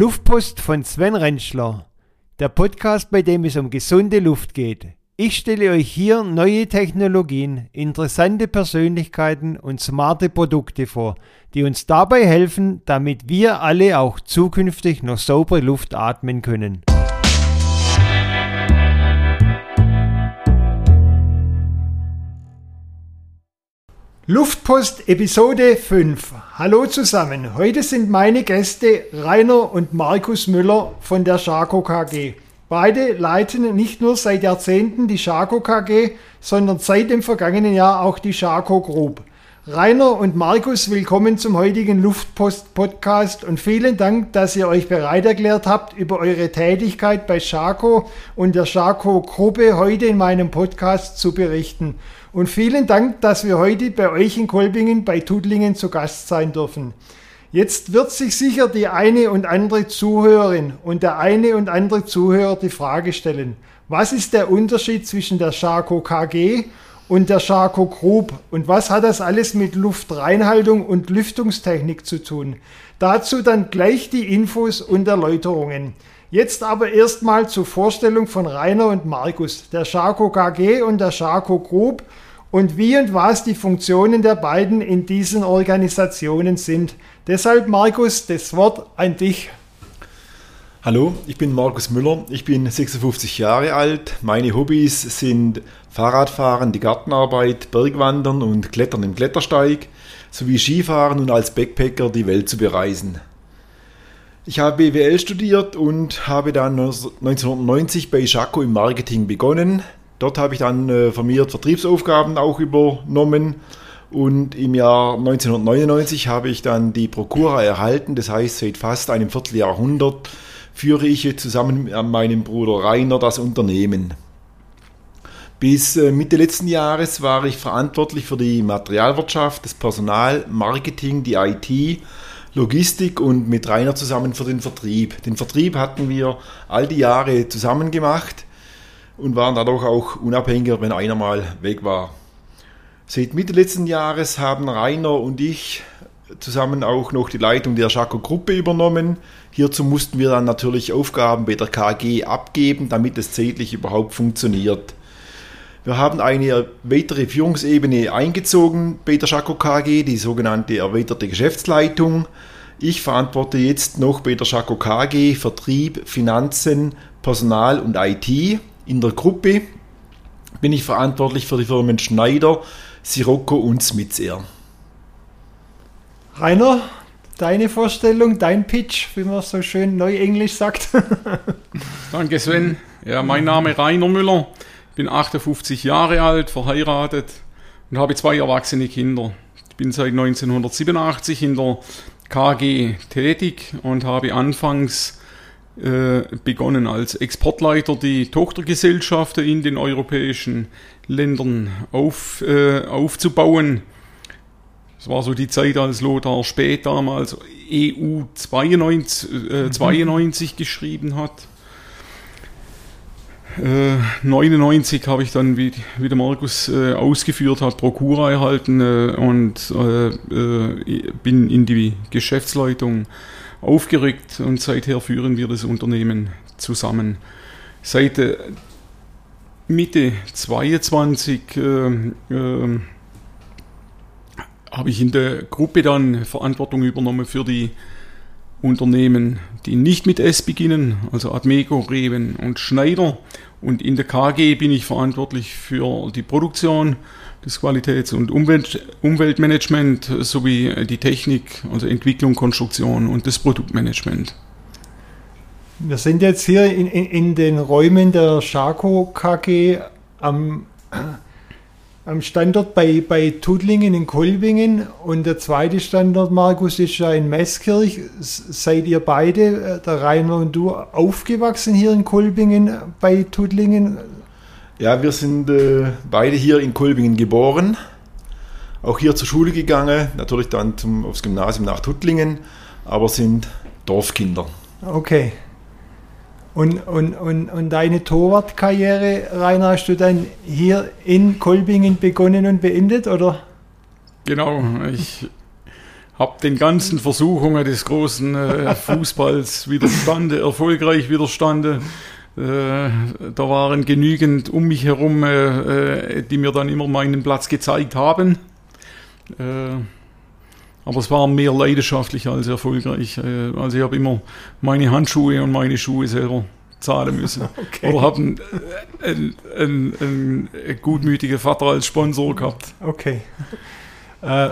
Luftpost von Sven Rentschler, der Podcast, bei dem es um gesunde Luft geht. Ich stelle euch hier neue Technologien, interessante Persönlichkeiten und smarte Produkte vor, die uns dabei helfen, damit wir alle auch zukünftig noch saubere Luft atmen können. Luftpost Episode 5. Hallo zusammen. Heute sind meine Gäste Rainer und Markus Müller von der Schako KG. Beide leiten nicht nur seit Jahrzehnten die Schako KG, sondern seit dem vergangenen Jahr auch die Schako Group. Rainer und Markus, willkommen zum heutigen Luftpost Podcast und vielen Dank, dass ihr euch bereit erklärt habt, über eure Tätigkeit bei Schako und der Schako Gruppe heute in meinem Podcast zu berichten. Und vielen Dank, dass wir heute bei euch in Kolbingen bei Tudlingen zu Gast sein dürfen. Jetzt wird sich sicher die eine und andere Zuhörerin und der eine und andere Zuhörer die Frage stellen, was ist der Unterschied zwischen der Charco KG und der Charco Group und was hat das alles mit Luftreinhaltung und Lüftungstechnik zu tun? Dazu dann gleich die Infos und Erläuterungen. Jetzt aber erstmal zur Vorstellung von Rainer und Markus, der Charco KG und der Charco Group und wie und was die Funktionen der beiden in diesen Organisationen sind. Deshalb, Markus, das Wort an dich. Hallo, ich bin Markus Müller, ich bin 56 Jahre alt. Meine Hobbys sind Fahrradfahren, die Gartenarbeit, Bergwandern und Klettern im Klettersteig sowie Skifahren und als Backpacker die Welt zu bereisen. Ich habe BWL studiert und habe dann 1990 bei Jaco im Marketing begonnen. Dort habe ich dann äh, vermehrt Vertriebsaufgaben auch übernommen und im Jahr 1999 habe ich dann die Prokura erhalten. Das heißt, seit fast einem Vierteljahrhundert führe ich zusammen mit meinem Bruder Rainer das Unternehmen. Bis äh, Mitte letzten Jahres war ich verantwortlich für die Materialwirtschaft, das Personal, Marketing, die IT, Logistik und mit Rainer zusammen für den Vertrieb. Den Vertrieb hatten wir all die Jahre zusammen gemacht und waren dadurch auch unabhängiger, wenn einer mal weg war. Seit Mitte letzten Jahres haben Rainer und ich zusammen auch noch die Leitung der Schako Gruppe übernommen. Hierzu mussten wir dann natürlich Aufgaben bei der KG abgeben, damit es zeitlich überhaupt funktioniert. Wir haben eine weitere Führungsebene eingezogen bei der Schako KG, die sogenannte erweiterte Geschäftsleitung. Ich verantworte jetzt noch bei der Schako KG Vertrieb, Finanzen, Personal und IT. In der Gruppe bin ich verantwortlich für die Firmen Schneider, Sirocco und Smiths Rainer, deine Vorstellung, dein Pitch, wie man so schön neuenglisch sagt. Danke Sven. Ja, mein Name ist Rainer Müller, bin 58 Jahre alt, verheiratet und habe zwei erwachsene Kinder. Ich bin seit 1987 in der KG tätig und habe anfangs begonnen als Exportleiter die Tochtergesellschaften in den europäischen Ländern auf, äh, aufzubauen. Das war so die Zeit, als Lothar Späth damals EU 92, äh, 92 mhm. geschrieben hat. Äh, 99 habe ich dann, wie, wie der Markus äh, ausgeführt hat, Prokura erhalten äh, und äh, äh, bin in die Geschäftsleitung aufgerückt und seither führen wir das Unternehmen zusammen. Seit äh, Mitte 22 äh, äh, habe ich in der Gruppe dann Verantwortung übernommen für die Unternehmen, die nicht mit S beginnen, also Admeco, Reven und Schneider. Und in der KG bin ich verantwortlich für die Produktion, das Qualitäts- und Umwelt Umweltmanagement sowie die Technik, also Entwicklung, Konstruktion und das Produktmanagement. Wir sind jetzt hier in, in, in den Räumen der Schako KG am, am Standort bei, bei Tudlingen in Kolbingen und der zweite Standort, Markus, ist ja in Meßkirch. Seid ihr beide, äh, der Rainer und du, aufgewachsen hier in Kolbingen bei Tudlingen? Ja, wir sind äh, beide hier in Kolbingen geboren, auch hier zur Schule gegangen, natürlich dann zum, aufs Gymnasium nach Tuttlingen, aber sind Dorfkinder. Okay. Und, und, und, und deine Torwartkarriere, Rainer, hast du dann hier in Kolbingen begonnen und beendet, oder? Genau, ich habe den ganzen Versuchungen des großen äh, Fußballs widerstande, erfolgreich widerstande. Äh, da waren genügend um mich herum, äh, äh die mir dann immer meinen Platz gezeigt haben. Äh, aber es war mehr leidenschaftlich als erfolgreich. Äh, also ich habe immer meine Handschuhe und meine Schuhe selber zahlen müssen. Okay. Oder habe einen, einen, einen, einen, gutmütigen Vater als Sponsor gehabt. Okay. Äh,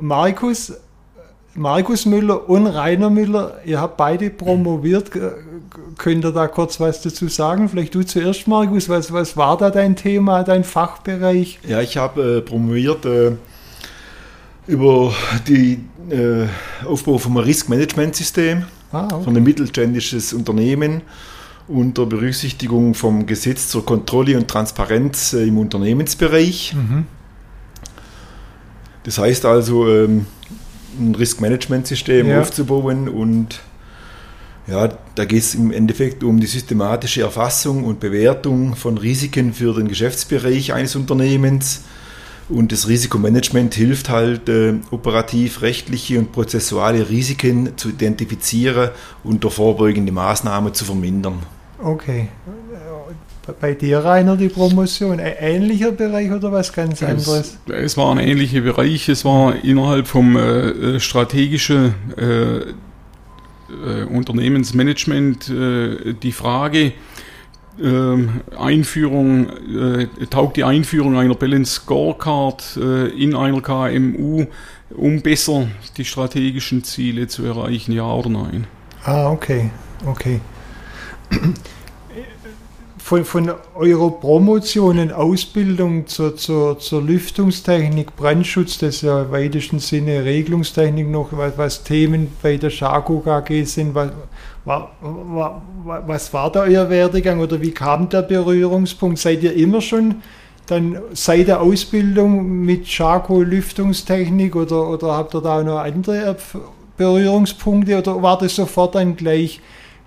Markus, Markus Müller und Rainer Müller, ihr habt beide promoviert. Könnt ihr da kurz was dazu sagen? Vielleicht du zuerst, Markus. Was, was war da dein Thema, dein Fachbereich? Ja, ich habe äh, promoviert äh, über den äh, Aufbau vom Risk-Management-System ah, okay. von einem mittelständisches Unternehmen unter Berücksichtigung vom Gesetz zur Kontrolle und Transparenz äh, im Unternehmensbereich. Mhm. Das heißt also, ähm, ein Risk-Management-System ja. aufzubauen und ja, da geht es im Endeffekt um die systematische Erfassung und Bewertung von Risiken für den Geschäftsbereich eines Unternehmens. Und das Risikomanagement hilft halt, äh, operativ rechtliche und prozessuale Risiken zu identifizieren und durch vorbeugende Maßnahmen zu vermindern. Okay. Bei dir, Rainer, die Promotion, ein ähnlicher Bereich oder was ganz anderes? Es, es war ein ähnlicher Bereich. Es war innerhalb vom äh, äh strategischen äh, äh, Unternehmensmanagement äh, die Frage, Einführung, äh, taugt die Einführung einer Balance Scorecard in einer KMU, um besser die strategischen Ziele zu erreichen, ja oder nein? Ah, okay, okay von, von eurer Promotion und Ausbildung zur, zur, zur Lüftungstechnik, Brandschutz, das ist ja im weitesten Sinne Regelungstechnik noch, was, was Themen bei der Schako KG sind, was, war, war, was war da euer Werdegang oder wie kam der Berührungspunkt? Seid ihr immer schon dann seit der Ausbildung mit Schako Lüftungstechnik oder, oder habt ihr da noch andere Berührungspunkte oder war das sofort dann gleich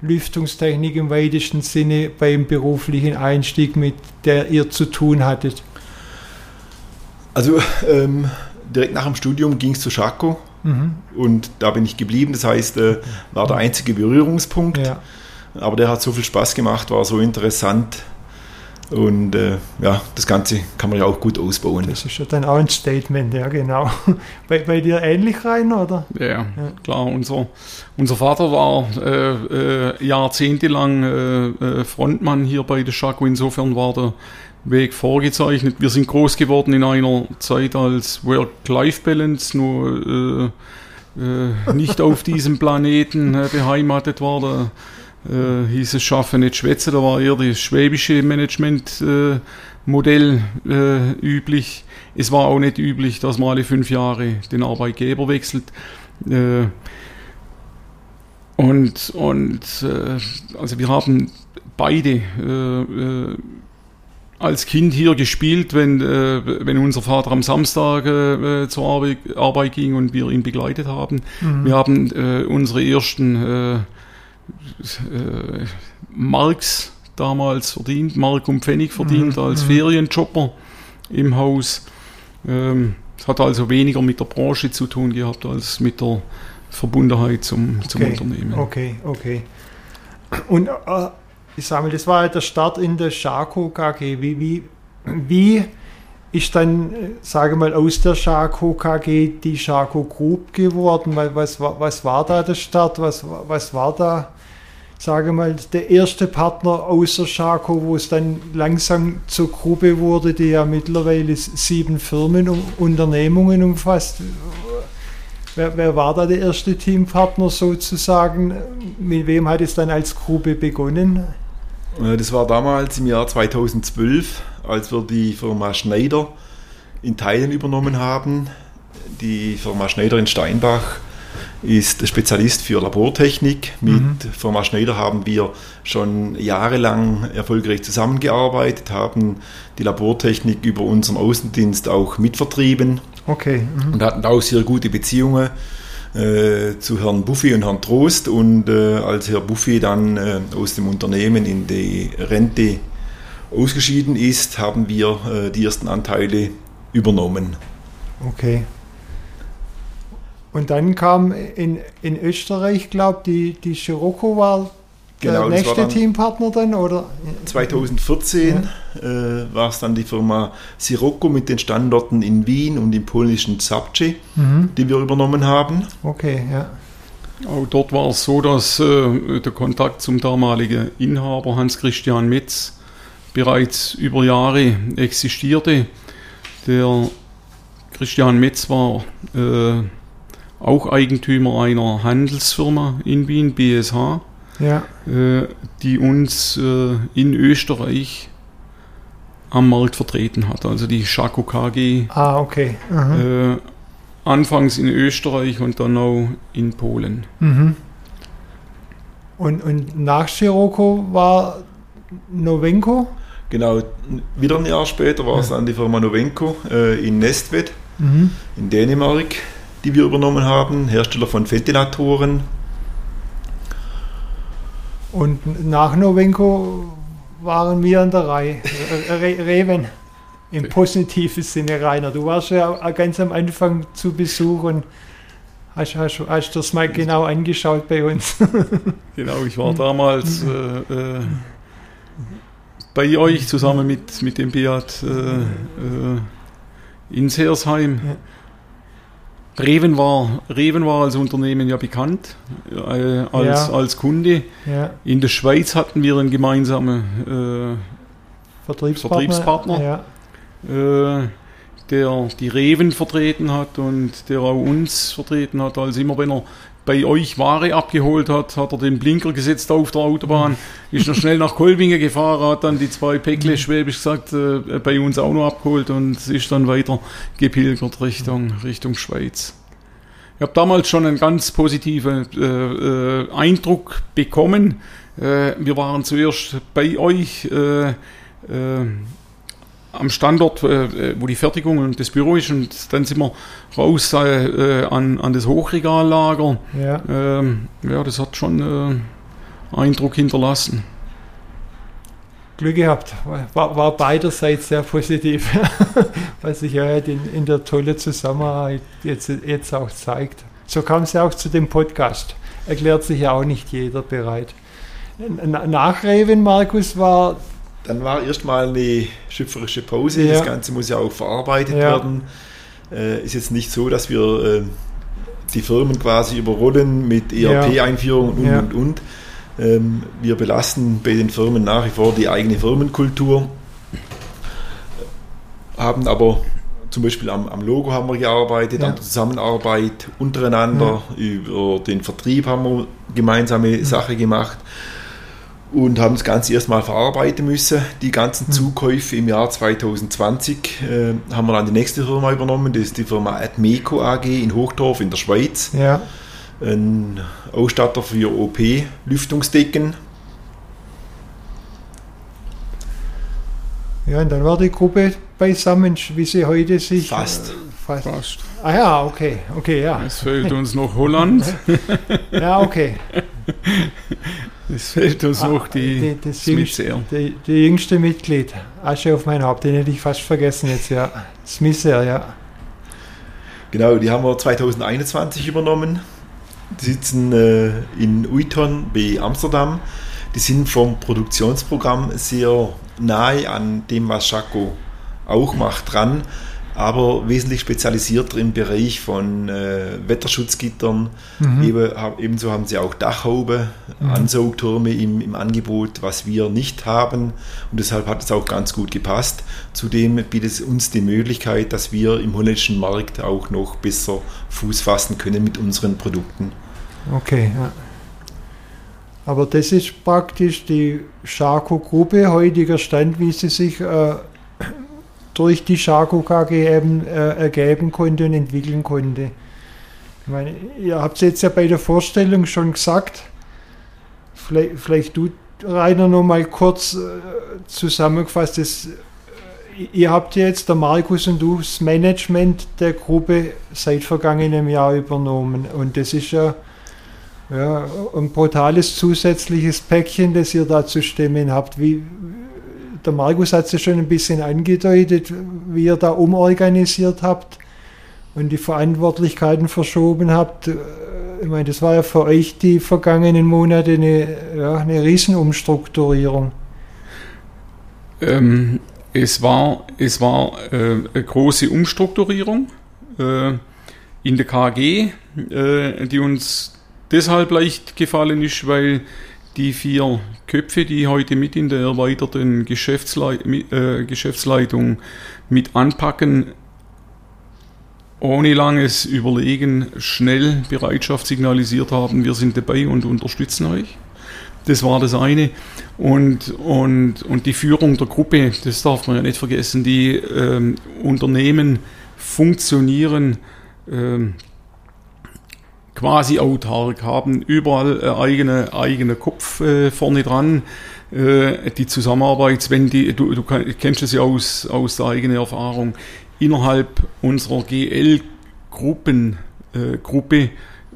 Lüftungstechnik im weitesten Sinne beim beruflichen Einstieg, mit der ihr zu tun hattet? Also ähm, direkt nach dem Studium ging es zu Schako mhm. und da bin ich geblieben. Das heißt, äh, war der einzige Berührungspunkt. Ja. Aber der hat so viel Spaß gemacht, war so interessant, und äh, ja, das Ganze kann man ja auch gut ausbauen. Das ist ja dann auch ein Statement, ja genau. Bei, bei dir ähnlich rein, oder? Ja, ja. klar. Unser, unser Vater war äh, äh, jahrzehntelang äh, äh, Frontmann hier bei der Chaco. Insofern war der Weg vorgezeichnet. Wir sind groß geworden in einer Zeit als Work-Life-Balance, nur äh, nicht auf diesem Planeten beheimatet war. Da, äh, hieß es Schaffen nicht schwätzen, da war eher das schwäbische Managementmodell äh, äh, üblich. Es war auch nicht üblich, dass man alle fünf Jahre den Arbeitgeber wechselt. Äh, und und äh, also wir haben beide äh, als Kind hier gespielt, wenn, äh, wenn unser Vater am Samstag äh, zur Arbeit, Arbeit, ging und wir ihn begleitet haben. Mhm. Wir haben äh, unsere ersten äh, Marks damals verdient, Mark und Pfennig verdient mhm. als mhm. Ferienjobber im Haus. Ähm, es hat also weniger mit der Branche zu tun gehabt als mit der Verbundenheit zum, zum okay. Unternehmen. Okay, okay. Und äh, ich sage mal, das war der Start in der Schako KG. Wie, wie, wie ist dann, sage mal, aus der Schako KG die Schako Group geworden? Was, was, was war da der Start? Was, was war da, sage mal, der erste Partner außer Schako, wo es dann langsam zur Gruppe wurde, die ja mittlerweile sieben Firmen und Unternehmungen umfasst? Wer, wer, war da der erste Teampartner sozusagen? Mit wem hat es dann als Gruppe begonnen? Äh, das war damals im Jahr 2012 als wir die Firma Schneider in Teilen übernommen haben. Die Firma Schneider in Steinbach ist Spezialist für Labortechnik. Mit mhm. Firma Schneider haben wir schon jahrelang erfolgreich zusammengearbeitet, haben die Labortechnik über unseren Außendienst auch mitvertrieben. Okay. Mhm. Und hatten auch sehr gute Beziehungen äh, zu Herrn Buffy und Herrn Trost. Und äh, als Herr Buffy dann äh, aus dem Unternehmen in die Rente ausgeschieden ist, haben wir äh, die ersten Anteile übernommen. Okay. Und dann kam in, in Österreich, glaube die, die Scirocco war Genau, nächste dann- Teampartner dann, oder? 2014 äh, war es dann die Firma Sirocco mit den Standorten in Wien und im polnischen Zabce, die wir übernommen haben. Okay, ja. Auch dort war es so, dass äh, der Kontakt zum damaligen Inhaber Hans-Christian Metz bereits über Jahre existierte. Der Christian Metz war äh, auch Eigentümer einer Handelsfirma in Wien, BSH, Ja, äh, die uns äh, in Österreich am Markt vertreten hat. Also die Schako KG ah, okay. Mhm. äh, anfangs in Österreich und dann auch in Polen. Mhm. Und, und nach Scirocco war Novenko? Genau, wieder ein Jahr später war es dann die Firma Novenco äh, in Nestved Mhm. in Dänemark, die wir übernommen haben, Hersteller von Ventilatoren. Und nach Novenko waren wir an der Reihe. Re Reven. Im positiven Sinne, Rainer. Du warst ja ganz am Anfang zu Besuch und hast, hast, hast das mal genau angeschaut bei uns. Genau, ich war damals äh, äh, bei euch zusammen mit, mit dem Beat äh, äh, in Seersheim. Reven war, Reven war als Unternehmen ja bekannt, äh, als, Ja. als Kunde. ja, In der Schweiz hatten wir einen gemeinsamen äh, Vertriebspartner. Vertriebspartner. Ja, äh, der die Reven vertreten hat und der auch uns vertreten hat. Also immer wenn er bei euch Ware abgeholt hat, hat er den Blinker gesetzt auf der Autobahn, ist noch schnell nach Kolbingen gefahren, hat dann die zwei Päckle, schwäbisch gesagt, äh, bei uns auch noch abgeholt und ist dann weiter gepilgert Richtung, Richtung Schweiz. Ich habe damals schon einen ganz positiven äh, äh, Eindruck bekommen. Äh, wir waren zuerst bei euch äh, äh, am Standort, äh, wo die Fertigung und das Büro ist, und dann sind wir raus äh, äh, an, an das Hochregallager. ja. Ähm, ja, das hat schon äh, Eindruck hinterlassen. Glück gehabt. War, war beiderseits sehr positiv, was sich ja halt in, in der tolle Zusammenarbeit jetzt, jetzt auch zeigt. So kam es ja auch zu dem Podcast. Erklärt sich ja auch nicht jeder bereit. Na- Nach Reven, Markus, war Dann war erstmal eine schöpferische Pause. Ja. Das Ganze muss ja auch verarbeitet Ja. werden. Äh, ist jetzt nicht so, dass wir äh, die Firmen quasi überrollen mit. ERP-Einführung und, Ja. und, und. Ähm, wir belasten bei den Firmen nach wie vor die eigene Firmenkultur. Haben aber zum Beispiel am, am Logo haben wir gearbeitet, Ja. an der Zusammenarbeit untereinander, über den Vertrieb haben wir gemeinsame Sache gemacht und haben das Ganze erstmal verarbeiten müssen. Die ganzen Zukäufe im Jahr 2020 äh, haben wir dann die nächste Firma übernommen, das ist die Firma Admeco AG in Hochdorf in der Schweiz. ja, Ein Ausstatter für OP-Lüftungsdecken. ja, und dann war die Gruppe beisammen, wie sie heute sich. Fast. äh, fast. Fast. Ah ja, okay, okay, ja. Es fehlt uns noch Holland, Ja, okay. es fehlt uns Ah, noch die, die- das Smithair. Die, die jüngste Mitglied, Asche auf mein Haupt, den hätte ich fast vergessen jetzt, ja. Smither, ja. Genau, die haben wir 2021 übernommen. Die sitzen äh, in Uiton bei Amsterdam. Die sind vom Produktionsprogramm sehr nahe an dem, was Schako auch macht, dran, aber wesentlich spezialisierter im Bereich von äh, Wetterschutzgittern. Eben, hab- ebenso haben sie auch Dachhaube, Ansaugtürme im, im Angebot, was wir nicht haben. Und deshalb hat es auch ganz gut gepasst. Zudem bietet es uns die Möglichkeit, dass wir im holländischen Markt auch noch besser Fuß fassen können mit unseren Produkten. Okay, ja. Aber das ist praktisch die Scharko-Gruppe, heutiger Stand, wie sie sich äh, durch die Scharko KG eben äh, ergeben konnte und entwickeln konnte. Ich meine, ihr habt es jetzt ja bei der Vorstellung schon gesagt. Vielleicht, vielleicht du, Rainer, noch mal kurz äh, zusammengefasst. Das, äh, ihr habt ja jetzt, der Markus und du, das Management der Gruppe seit vergangenem Jahr übernommen. Und das ist ja ja, ein brutales zusätzliches Päckchen, das ihr da zu stemmen habt. Wie, der Markus hat es ja schon ein bisschen angedeutet, wie ihr da umorganisiert habt. und die Verantwortlichkeiten verschoben habt. Ich meine, das war ja für euch die vergangenen Monate eine, ja, eine Riesenumstrukturierung. Ähm, es war, es war äh, eine große Umstrukturierung äh, in der KG, äh, die uns deshalb leicht gefallen ist, weil die vier Köpfe, die heute mit in der erweiterten Geschäftsleit äh, Geschäftsleitung mit anpacken, ohne langes Überlegen schnell Bereitschaft signalisiert haben, wir sind dabei und unterstützen euch. Das war das eine. Und, und, und die Führung der Gruppe, das darf man ja nicht vergessen, die ähm, Unternehmen funktionieren ähm, quasi autark, haben überall äh, eigene, eigene Kopf äh, vorne dran. Äh, die Zusammenarbeit, wenn die, du, du kennst es ja aus, aus der eigenen Erfahrung, innerhalb unserer GL-Gruppen, Gruppe,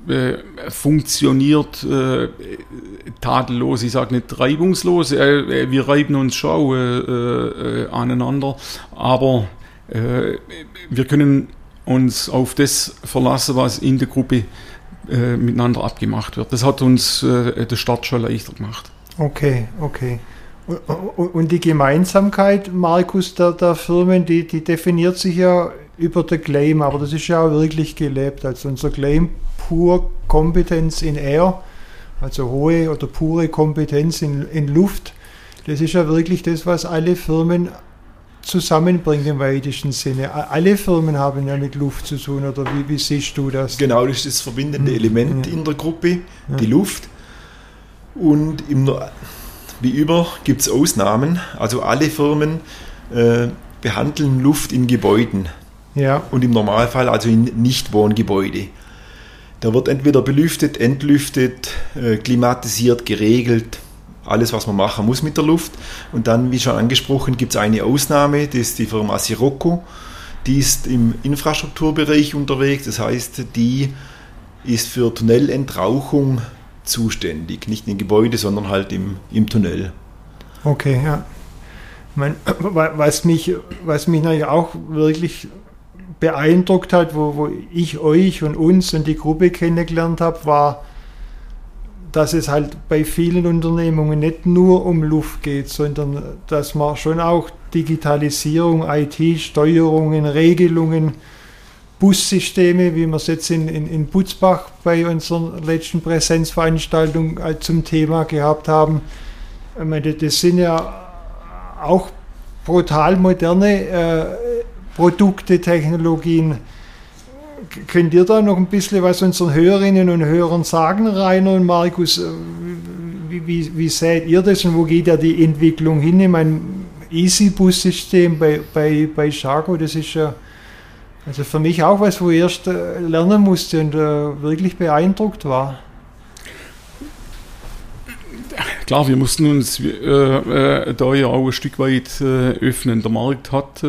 äh, funktioniert äh, tadellos, ich sage nicht reibungslos, äh, wir reiben uns schon aneinander, aber wir können uns auf das verlassen, was in der Gruppe äh, miteinander abgemacht wird. Das hat uns äh, der Start schon leichter gemacht. Okay, okay. Und die Gemeinsamkeit, Markus, der, der Firmen, die, die definiert sich ja über den Claim, aber das ist ja auch wirklich gelebt. Also unser Claim pur Kompetenz in Air, also hohe oder pure Kompetenz in, in Luft, das ist ja wirklich das, was alle Firmen zusammenbringt im weitesten Sinne. Alle Firmen haben ja mit Luft zu tun, oder wie, wie siehst du das? Genau, das ist das verbindende hm. Element ja. in der Gruppe, die ja. Luft. Und im, wie über gibt es Ausnahmen. Also alle Firmen äh, behandeln Luft in Gebäuden. Ja. Und im Normalfall also in Nichtwohngebäude. Da wird entweder belüftet, entlüftet, äh, klimatisiert, geregelt, alles, was man machen muss mit der Luft. Und dann, wie schon angesprochen, gibt es eine Ausnahme, das ist die Firma Sirocco. Die ist im Infrastrukturbereich unterwegs, das heißt, die ist für Tunnelentrauchung zuständig. Nicht im Gebäude, sondern halt im, im Tunnel. Okay, ja. Ich meine, was mich, was mich natürlich auch wirklich beeindruckt hat, wo, wo ich euch und uns und die Gruppe kennengelernt habe, war, dass es halt bei vielen Unternehmungen nicht nur um Luft geht, sondern dass man schon auch Digitalisierung, IT-Steuerungen, Regelungen, Bussysteme, wie wir es jetzt in, in, in Butzbach bei unserer letzten Präsenzveranstaltung äh, zum Thema gehabt haben. Meine, das sind ja auch brutal moderne äh, Produkte, Technologien könnt ihr da noch ein bisschen was unseren Hörerinnen und Hörern sagen, Rainer und Markus? Äh, wie, wie, wie seht ihr das und wo geht ja die Entwicklung hin? Ich meine, Easy-Bus-System bei, bei, bei Chaco, das ist ja also für mich auch was, wo ich erst äh, lernen musste und äh, wirklich beeindruckt war. Klar, wir mussten uns äh, äh, da ja auch ein Stück weit äh, öffnen. Der Markt hat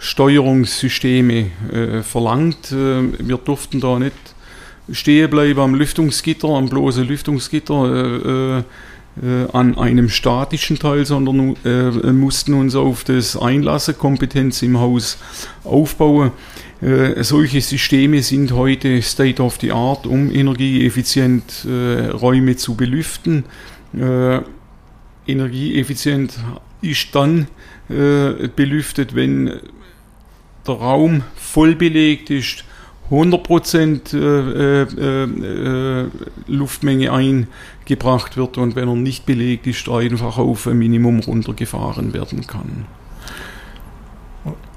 Steuerungssysteme äh, verlangt. Äh, wir durften da nicht stehen bleiben am Lüftungsgitter, am bloßen Lüftungsgitter, äh, äh, an einem statischen Teil, sondern äh, mussten uns auf das einlassen, Kompetenz im Haus aufbauen. Äh, solche Systeme sind heute State of the Art, um energieeffizient Räume zu belüften. energieeffizient ist dann belüftet, wenn der Raum voll belegt ist, 100% äh, äh, äh, Luftmenge eingebracht wird und wenn er nicht belegt ist, einfach auf ein Minimum runtergefahren werden kann.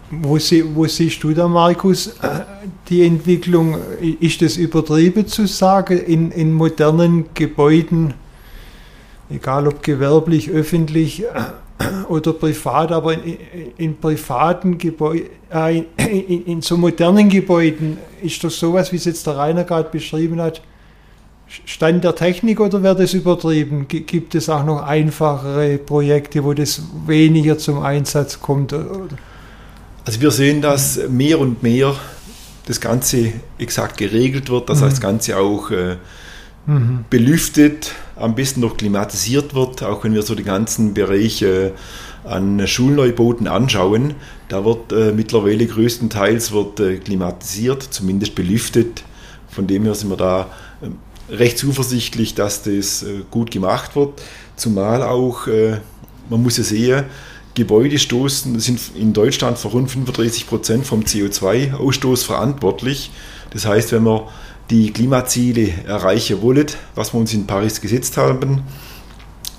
Wo, sie, wo, siehst du da, Markus, äh, die Entwicklung? Ist es übertrieben zu sagen, in, in modernen Gebäuden, egal ob gewerblich, öffentlich, oder privat, aber in, in privaten Gebäuden, äh, in, in, so modernen Gebäuden ist das sowas, wie es jetzt der Rainer gerade beschrieben hat, Stand der Technik oder wird es übertrieben? Gibt es auch noch einfachere Projekte, wo das weniger zum Einsatz kommt? Also wir sehen, dass mehr und mehr das Ganze exakt geregelt wird, dass mhm. das Ganze auch äh, mhm. belüftet, am besten noch klimatisiert wird, auch wenn wir so die ganzen Bereiche an Schulneubauten anschauen, da wird äh, mittlerweile größtenteils wird, äh, klimatisiert, zumindest belüftet. Von dem her sind wir da äh, recht zuversichtlich, dass das äh, gut gemacht wird. Zumal auch, äh, man muss ja sehen, Gebäude stoßen, sind in Deutschland für rund 35 Prozent vom CO2-Ausstoß verantwortlich. Das heißt, wenn wir die Klimaziele erreichen wollen, was wir uns in Paris gesetzt haben,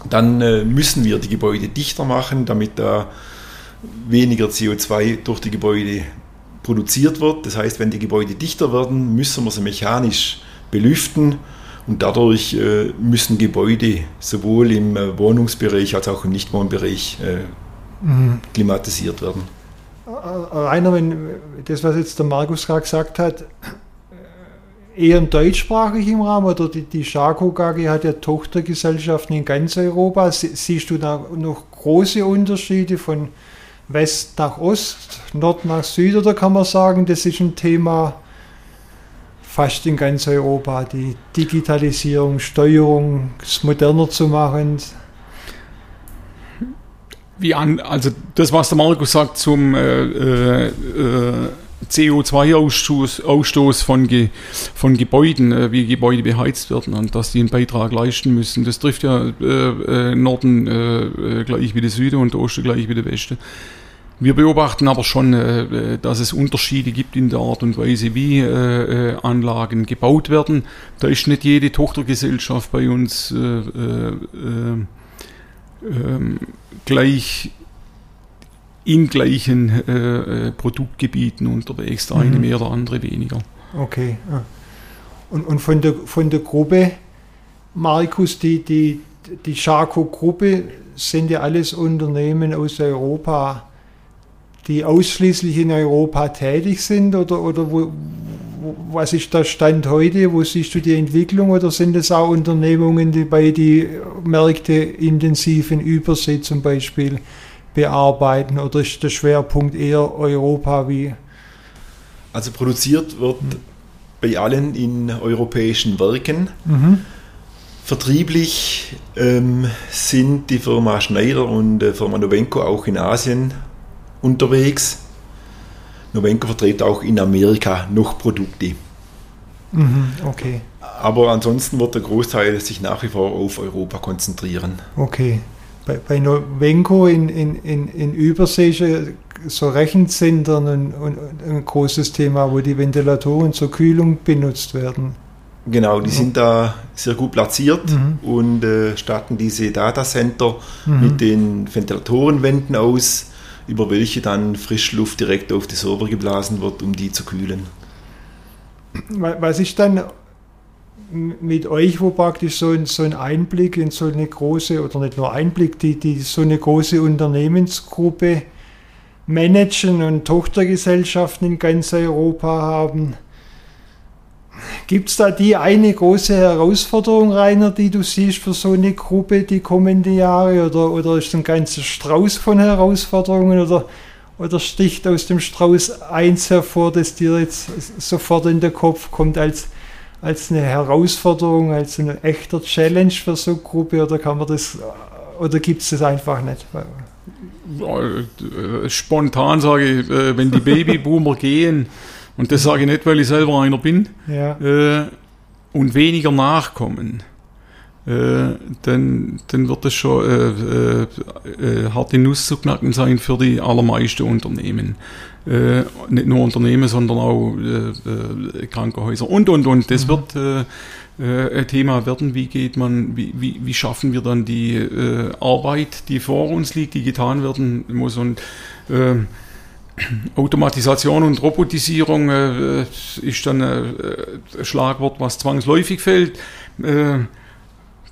dann äh, müssen wir die Gebäude dichter machen, damit da weniger CO2 durch die Gebäude produziert wird. Das heißt, wenn die Gebäude dichter werden, müssen wir sie mechanisch belüften und dadurch äh, müssen Gebäude sowohl im äh, Wohnungsbereich als auch im Nichtwohnbereich mhm. klimatisiert werden. Rainer, wenn das, was jetzt der Markus gerade gesagt hat, eher im deutschsprachigen Raum oder die, die Schako KG hat ja Tochtergesellschaften in ganz Europa. Siehst du da noch große Unterschiede von West nach Ost, Nord nach Süd oder kann man sagen, das ist ein Thema fast in ganz Europa, die Digitalisierung, Steuerung, es moderner zu machen? Wie an, also das, was der Markus sagt zum äh, äh, äh CO2-Ausstoß Ausstoß von, Ge, von Gebäuden, äh, wie Gebäude beheizt werden und dass die einen Beitrag leisten müssen. Das trifft ja äh, äh Norden äh, äh, gleich wie der Süden und Osten gleich wie der Westen. Wir beobachten aber schon, dass es Unterschiede gibt in der Art und Weise, wie Anlagen gebaut werden. Da ist nicht jede Tochtergesellschaft bei uns ähm, gleich in gleichen äh, äh, Produktgebieten unterwegs, der eine mhm. mehr, der andere weniger. Okay. Und, und von, der, von der Gruppe, Markus, die, die, die Charco-Gruppe sind ja alles Unternehmen aus Europa, die ausschließlich in Europa tätig sind oder, oder wo, wo, was ist der Stand heute? Wo siehst du die Entwicklung oder sind es auch Unternehmungen, die bei die Märkte intensiv in Übersee zum Beispiel bearbeiten oder ist der Schwerpunkt eher Europa wie? Also produziert wird mhm. bei allen in europäischen Werken. Mhm. Vertrieblich ähm, sind die Firma Schneider und äh, Firma Novenco auch in Asien unterwegs. Novenco vertritt auch in Amerika noch Produkte. Mhm, okay. Aber ansonsten wird der Großteil sich nach wie vor auf Europa konzentrieren. Okay bei, bei Novenco in, in, in, in Übersee so Rechenzentren ein, ein großes Thema, wo die Ventilatoren zur Kühlung benutzt werden. Genau, die sind da sehr gut platziert mhm. und äh, statten diese Datacenter mhm. mit den Ventilatorenwänden aus, über welche dann Frischluft direkt auf die Server geblasen wird, um die zu kühlen. Was ist dann mit euch, wo praktisch so ein, so ein Einblick in so eine große, oder nicht nur Einblick, die, die so eine große Unternehmensgruppe managen und Tochtergesellschaften in ganz Europa haben. Gibt es da die eine große Herausforderung, Rainer, die du siehst für so eine Gruppe die kommenden Jahre? Oder, oder ist ein ganzer Strauß von Herausforderungen? Oder, oder sticht aus dem Strauß eins hervor, das dir jetzt sofort in den Kopf kommt als als eine Herausforderung, als eine echter Challenge für so eine Gruppe oder kann man das oder gibt es das einfach nicht? Äh, spontan sage ich, äh, wenn die Babyboomer gehen, und das sage ich nicht, weil ich selber einer bin, ja. Äh, und weniger nachkommen, dann, dann wird das schon äh, äh, harte Nuss zu knacken sein für die allermeisten Unternehmen äh, nicht nur Unternehmen, sondern auch äh, äh, Krankenhäuser und, und, und. Das mhm. wird äh, äh, ein Thema werden, wie geht man, wie, wie, wie schaffen wir dann die äh, Arbeit, die vor uns liegt, die getan werden muss und äh, Automatisation und Robotisierung äh, ist dann äh, ein Schlagwort, was zwangsläufig fällt. Äh,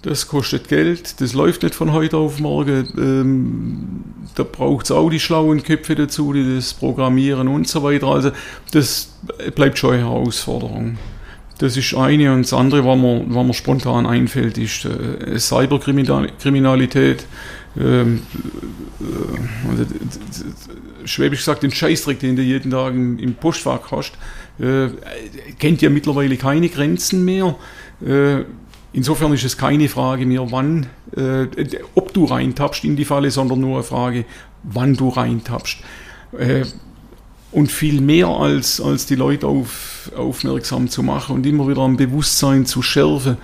das kostet Geld, das läuft nicht von heute auf morgen. Ähm, da braucht es auch die schlauen Köpfe dazu, die das programmieren und so weiter. Also das bleibt schon eine Herausforderung. Das ist eine und das andere, was mir, was mir spontan einfällt, ist äh, Cyberkriminalität. Ähm, äh, also, schwäbisch gesagt, den Scheißdreck, den du jeden Tag im, im Postfach hast, äh, kennt ja mittlerweile keine Grenzen mehr. Äh, insofern ist es keine Frage mehr, wann, äh, ob du reintappst in die Falle, sondern nur eine Frage, wann du reintappst. Äh, und viel mehr als, als die Leute auf, aufmerksam zu machen und immer wieder am Bewusstsein zu schärfen,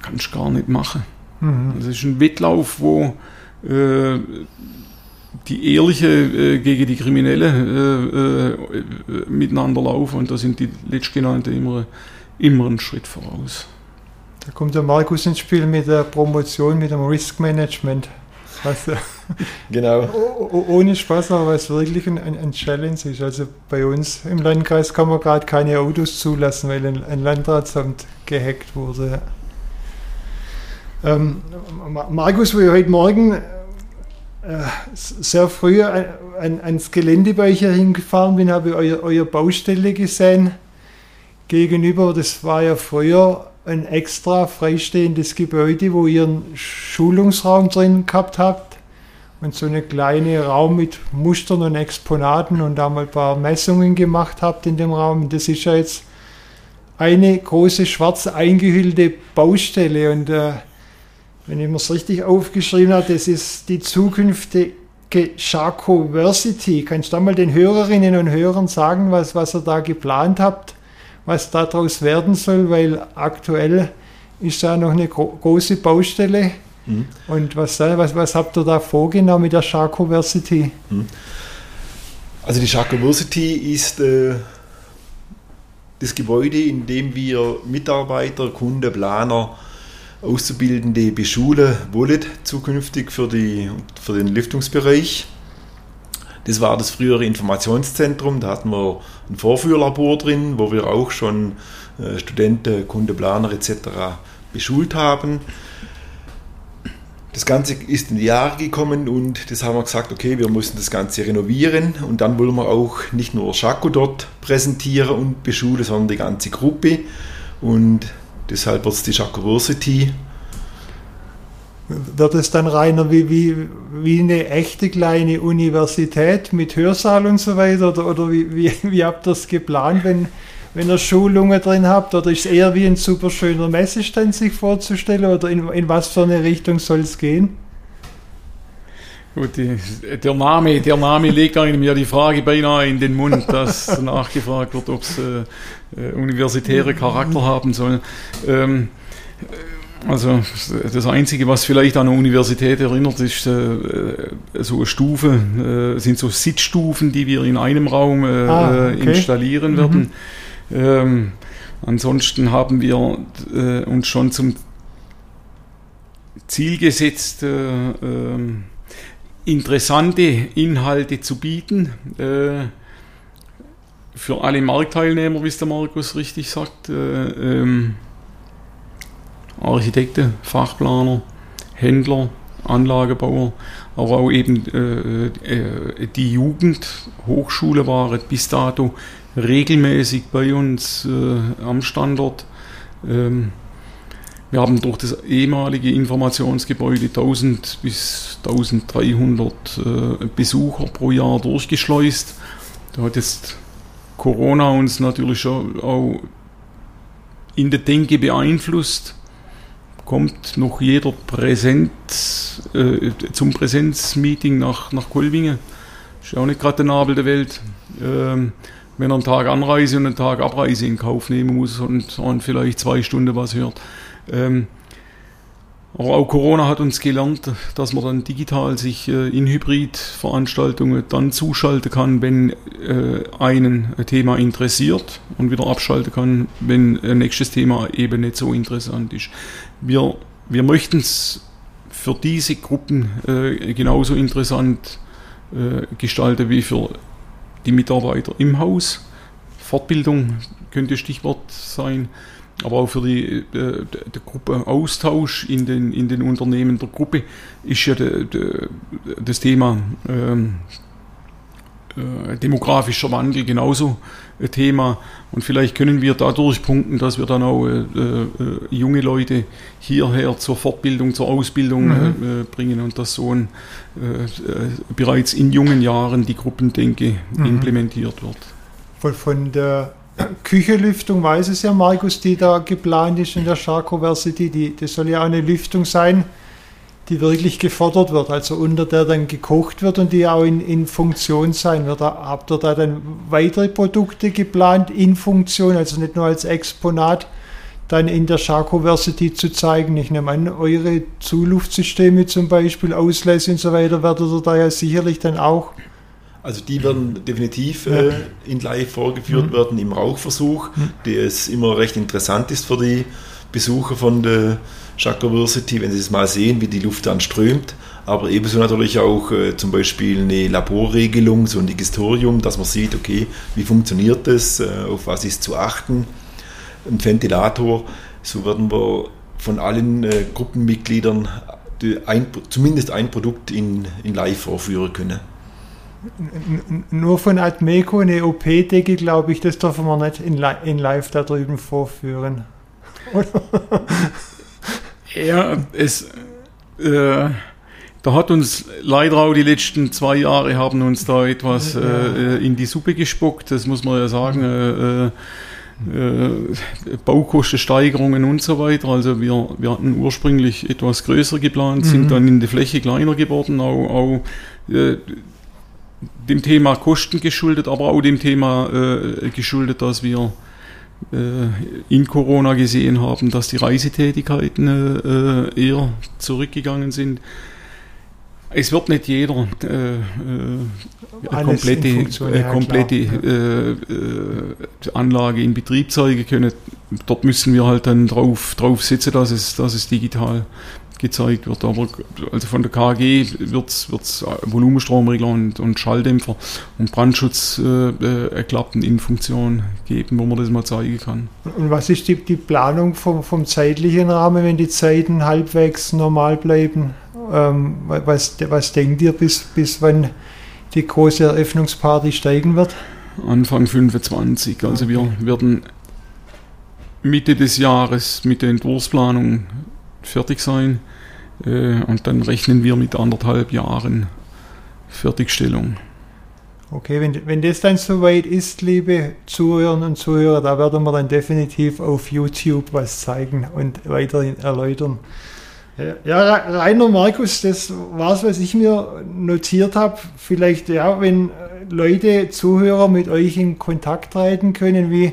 kannst du gar nicht machen. Mhm. Das ist ein Wettlauf, wo äh, die Ehrliche äh, gegen die Kriminelle äh, äh, miteinander laufen und da sind die Letztgenannten immer, immer einen Schritt voraus. Da kommt der Markus ins Spiel mit der Promotion, mit dem Risk Management. Was, genau. Ohne Spaß, aber was wirklich ein, ein, Challenge ist. Also bei uns im Landkreis kann man gerade keine Autos zulassen, weil ein, ein Landratsamt gehackt wurde. Ähm, Markus, wo ich heute Morgen äh, sehr früh an, ans Gelände bei euch hingefahren bin, habe ich euer, euer Baustelle gesehen. Gegenüber, das war ja früher ein extra freistehendes Gebäude, wo ihr einen Schulungsraum drin gehabt habt und so eine kleine Raum mit Mustern und Exponaten und da mal ein paar Messungen gemacht habt in dem Raum. Das ist ja jetzt eine große schwarz eingehüllte Baustelle und äh, wenn ich mir es richtig aufgeschrieben habe, das ist die zukünftige Sharkoversity. Kannst du da mal den Hörerinnen und Hörern sagen, was, was ihr da geplant habt, was daraus werden soll, weil aktuell ist da noch eine gro große Baustelle. Mhm. Und was, was, was habt ihr da vorgenommen mit der Sharkoversity? Mhm. Also die Sharkoversity ist äh, das Gebäude, in dem wir Mitarbeiter, Kunde, Planer, Auszubildende beschulen wollen, zukünftig für, die, für den Lüftungsbereich. Das war das frühere Informationszentrum, da hatten wir ein Vorführlabor drin, wo wir auch schon äh, Studenten, Kundenplaner etc. beschult haben. Das Ganze ist in die Jahre gekommen und das haben wir gesagt, okay, wir müssen das Ganze renovieren und dann wollen wir auch nicht nur Schako dort präsentieren und beschulen, sondern die ganze Gruppe. Und Deshalb wird es die Jacoversity. Wird es dann reiner wie, wie, wie eine echte kleine Universität mit Hörsaal und so weiter? Oder, oder wie, wie, wie habt ihr das geplant, wenn, wenn ihr Schulungen drin habt? Oder ist es eher wie ein super schöner Messestand sich vorzustellen? Oder in, in was für eine Richtung soll es gehen? Gut, der, Name, der Name legt mir die Frage beinahe in den Mund, dass nachgefragt wird, ob es äh, äh, universitäre Charakter haben soll. Ähm, also das Einzige, was vielleicht an eine Universität erinnert, ist äh, so eine Stufe, äh, sind so Sitzstufen, die wir in einem Raum äh, ah, okay. installieren werden. Mhm. Ähm, ansonsten haben wir äh, uns schon zum Ziel gesetzt, ähm, interessante Inhalte zu bieten. Äh, für alle Marktteilnehmer, wie es der Markus richtig sagt. Äh, ähm, Architekten, Fachplaner, Händler, Anlagebauer, aber auch eben äh, äh, die Jugendhochschule war bis dato regelmäßig bei uns äh, am Standort. Ähm, wir haben durch das ehemalige Informationsgebäude 1000 bis 1300 äh, Besucher pro Jahr durchgeschleust. Da hat jetzt Corona uns natürlich auch in der Denke beeinflusst. Kommt noch jeder Präsenz, äh, zum Präsenzmeeting nach, nach Kolbingen. Ist ja auch nicht gerade der Nabel der Welt. Ähm, wenn er einen Tag Anreise und einen Tag Abreise in Kauf nehmen muss und, und vielleicht zwei Stunden was hört. Ähm, aber auch Corona hat uns gelernt, dass man dann digital sich äh, in Hybridveranstaltungen dann zuschalten kann, wenn äh, einen ein Thema interessiert und wieder abschalten kann, wenn ein nächstes Thema eben nicht so interessant ist. Wir, wir möchten es für diese Gruppen äh, genauso interessant äh, gestalten wie für die Mitarbeiter im Haus. Fortbildung könnte Stichwort sein aber auch für die, äh, die Gruppe Austausch in den, in den Unternehmen der Gruppe ist ja de, de, das Thema ähm, äh, demografischer Wandel genauso ein Thema. Und vielleicht können wir dadurch punkten, dass wir dann auch äh, äh, junge Leute hierher zur Fortbildung, zur Ausbildung mhm. Äh, bringen und dass so ein, äh, bereits in jungen Jahren die Gruppendenke mhm. implementiert wird. Von, von der Küchelüftung weiß es ja, Markus, die da geplant ist in der Charcoversity. Die, das soll ja auch eine Lüftung sein, die wirklich gefordert wird, also unter der dann gekocht wird und die auch in, in Funktion sein wird. Habt ihr da dann weitere Produkte geplant in Funktion, also nicht nur als Exponat? dann in der Charcoversity zu zeigen. Ich nehme an, eure Zuluftsysteme zum Beispiel, Auslässe und so weiter, werdet ihr da ja sicherlich dann auch. Also die werden definitiv äh, in live vorgeführt mhm. werden im Rauchversuch, mhm. der es immer recht interessant ist für die Besucher von der Charcoversity, wenn sie es mal sehen, wie die Luft dann strömt. Aber ebenso natürlich auch äh, zum Beispiel eine Laborregelung, so ein Digestorium, dass man sieht, okay, wie funktioniert das, äh, auf was ist zu achten ein Ventilator. So werden wir von allen äh, Gruppenmitgliedern ein, zumindest ein Produkt in, in live vorführen können. Nur von Admeco eine OP-Decke, glaube ich, das dürfen wir nicht in, in live da drüben vorführen. ja, es. Äh, da hat uns leider auch die letzten zwei Jahre haben uns da etwas äh, in die Suppe gespuckt, das muss man ja sagen. Äh, äh Baukostensteigerungen und so weiter. Also wir, wir hatten ursprünglich etwas größer geplant, mhm. sind dann in der Fläche kleiner geworden, auch, auch äh, dem Thema Kosten geschuldet, aber auch dem Thema äh, geschuldet, dass wir in Corona gesehen haben, dass die Reisetätigkeiten äh, eher zurückgegangen sind. Es wird nicht jeder äh, äh, komplette, äh, komplette äh, äh, Anlage in Betrieb zeigen können. Dort müssen wir halt dann drauf, drauf setzen, dass es, dass es digital gezeigt wird. Aber also von der KG wird es Volumenstromregler und, und Schalldämpfer und Brandschutzklappen äh, in Funktion geben, wo man das mal zeigen kann. Und was ist die, die Planung vom, vom zeitlichen Rahmen, wenn die Zeiten halbwegs normal bleiben? Ähm, was, was denkt ihr, bis, bis wann die große Eröffnungsparty steigen wird? Anfang 25. Also okay. wir werden Mitte des Jahres mit der Entwurfsplanung fertig sein äh, und dann rechnen wir mit anderthalb Jahren Fertigstellung. Okay, wenn, wenn das dann soweit ist, liebe Zuhörerinnen und Zuhörer, da werden wir dann definitiv auf YouTube was zeigen und weiter erläutern. Ja, Rainer Markus, das war es, was ich mir notiert habe. Vielleicht, ja, wenn Leute, Zuhörer mit euch in Kontakt treten können, wie,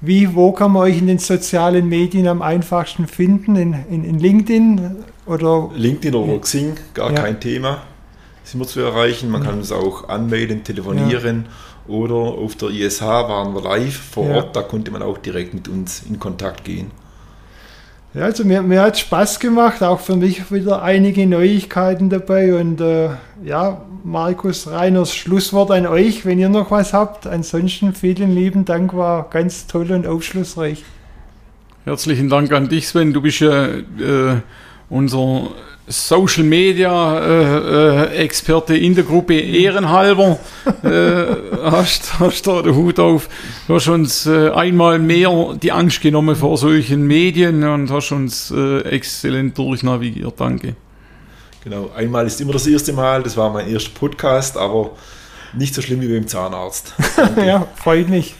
wie, wo kann man euch in den sozialen Medien am einfachsten finden? In, in, in LinkedIn oder? LinkedIn oder Xing, gar ja. kein Thema. Sind wir zu erreichen. Man kann uns auch anmelden, telefonieren ja. oder auf der ISH waren wir live vor Ort. Da konnte man auch direkt mit uns in Kontakt gehen. Ja, also mir, mir hat Spaß gemacht, auch für mich wieder einige Neuigkeiten dabei und äh, ja, Markus Reiners Schlusswort an euch, wenn ihr noch was habt. Ansonsten vielen lieben Dank, war ganz toll und aufschlussreich. Herzlichen Dank an dich, Sven. Du bist ja äh, unser Social Media äh, äh, Experte in der Gruppe ehrenhalber äh, hast, hast da den Hut auf. Du hast uns äh, einmal mehr die Angst genommen vor solchen Medien und hast uns äh, exzellent durchnavigiert. Danke. Genau, einmal ist immer das erste Mal, das war mein erster Podcast, aber nicht so schlimm wie beim Zahnarzt. ja, freut mich.